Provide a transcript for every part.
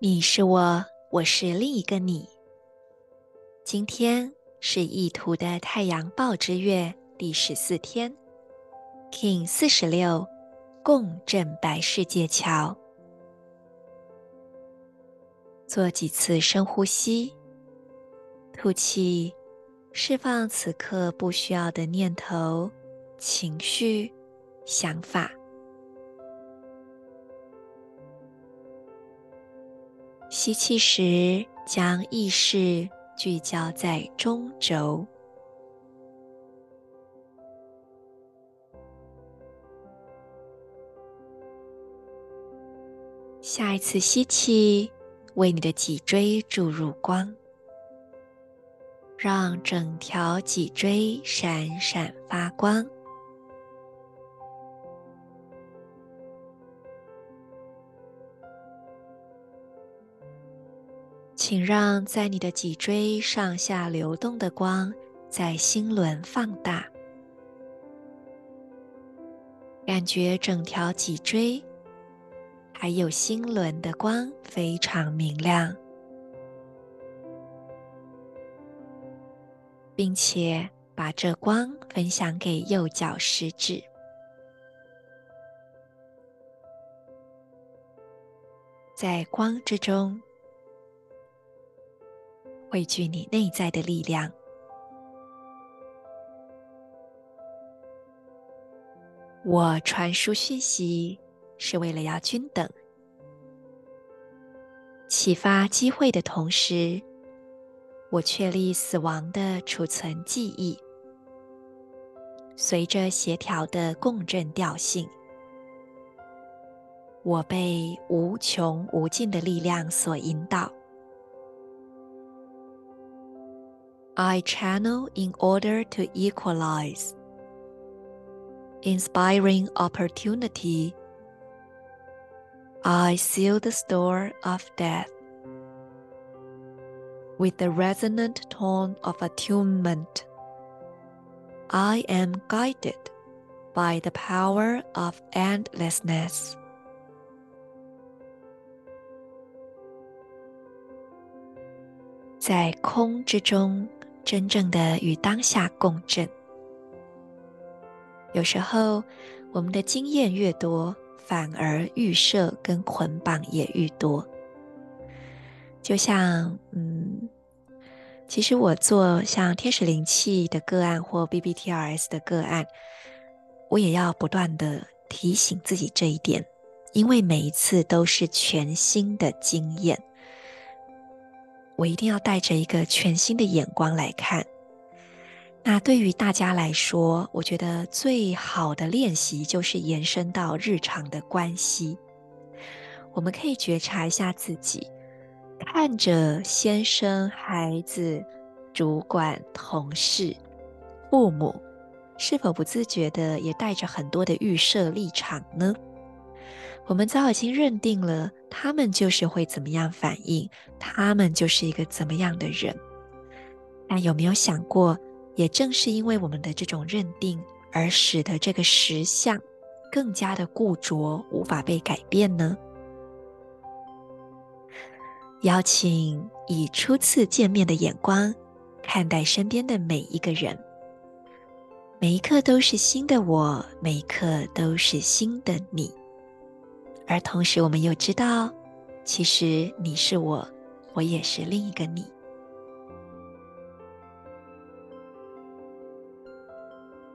你是我，我是另一个你。今天是意图的太阳报之月第十四天，King 四十六，共振白世界桥。做几次深呼吸，吐气，释放此刻不需要的念头、情绪、想法。吸气时，将意识聚焦在中轴。下一次吸气，为你的脊椎注入光，让整条脊椎闪闪发光。请让在你的脊椎上下流动的光在心轮放大，感觉整条脊椎还有心轮的光非常明亮，并且把这光分享给右脚食指，在光之中。汇聚你内在的力量。我传输讯息是为了要均等，启发机会的同时，我确立死亡的储存记忆。随着协调的共振调性，我被无穷无尽的力量所引导。I channel in order to equalize, inspiring opportunity. I seal the store of death with the resonant tone of attunement. I am guided by the power of endlessness. 在空之中。 真正的与当下共振。有时候，我们的经验越多，反而预设跟捆绑也愈多。就像，嗯，其实我做像天使灵气的个案或 BBTRS 的个案，我也要不断的提醒自己这一点，因为每一次都是全新的经验。我一定要带着一个全新的眼光来看。那对于大家来说，我觉得最好的练习就是延伸到日常的关系。我们可以觉察一下自己，看着先生、孩子、主管、同事、父母，是否不自觉的也带着很多的预设立场呢？我们早已经认定了，他们就是会怎么样反应，他们就是一个怎么样的人。但有没有想过，也正是因为我们的这种认定，而使得这个实相更加的固着，无法被改变呢？邀请以初次见面的眼光看待身边的每一个人，每一刻都是新的我，每一刻都是新的你。而同时，我们又知道，其实你是我，我也是另一个你。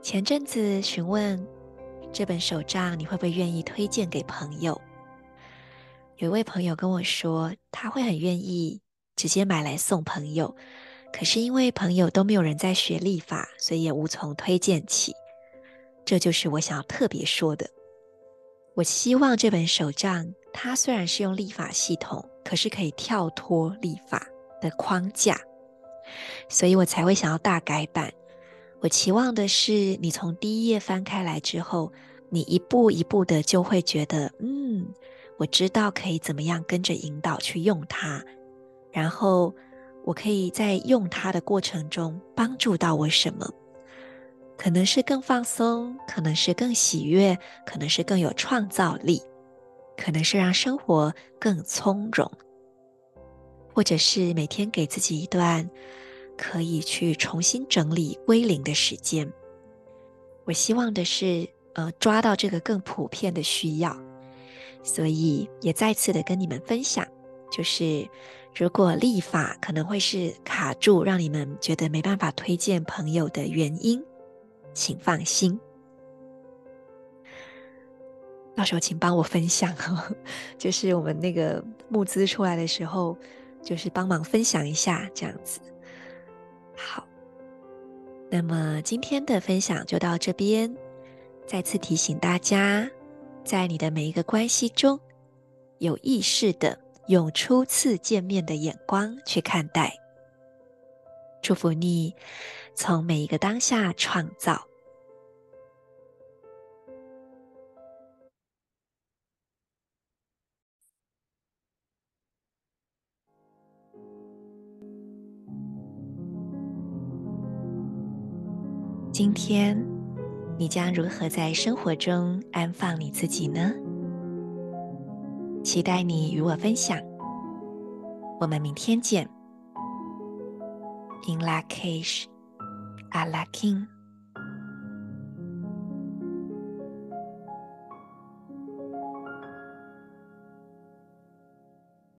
前阵子询问这本手账，你会不会愿意推荐给朋友？有一位朋友跟我说，他会很愿意直接买来送朋友，可是因为朋友都没有人在学历法，所以也无从推荐起。这就是我想要特别说的。我希望这本手账，它虽然是用立法系统，可是可以跳脱立法的框架，所以我才会想要大改版。我期望的是，你从第一页翻开来之后，你一步一步的就会觉得，嗯，我知道可以怎么样跟着引导去用它，然后我可以在用它的过程中帮助到我什么。可能是更放松，可能是更喜悦，可能是更有创造力，可能是让生活更从容，或者是每天给自己一段可以去重新整理归零的时间。我希望的是，呃，抓到这个更普遍的需要，所以也再次的跟你们分享，就是如果立法可能会是卡住，让你们觉得没办法推荐朋友的原因。请放心，到时候请帮我分享，就是我们那个募资出来的时候，就是帮忙分享一下这样子。好，那么今天的分享就到这边。再次提醒大家，在你的每一个关系中，有意识的用初次见面的眼光去看待。祝福你。从每一个当下创造。今天，你将如何在生活中安放你自己呢？期待你与我分享。我们明天见。In lak'ech. Alakim.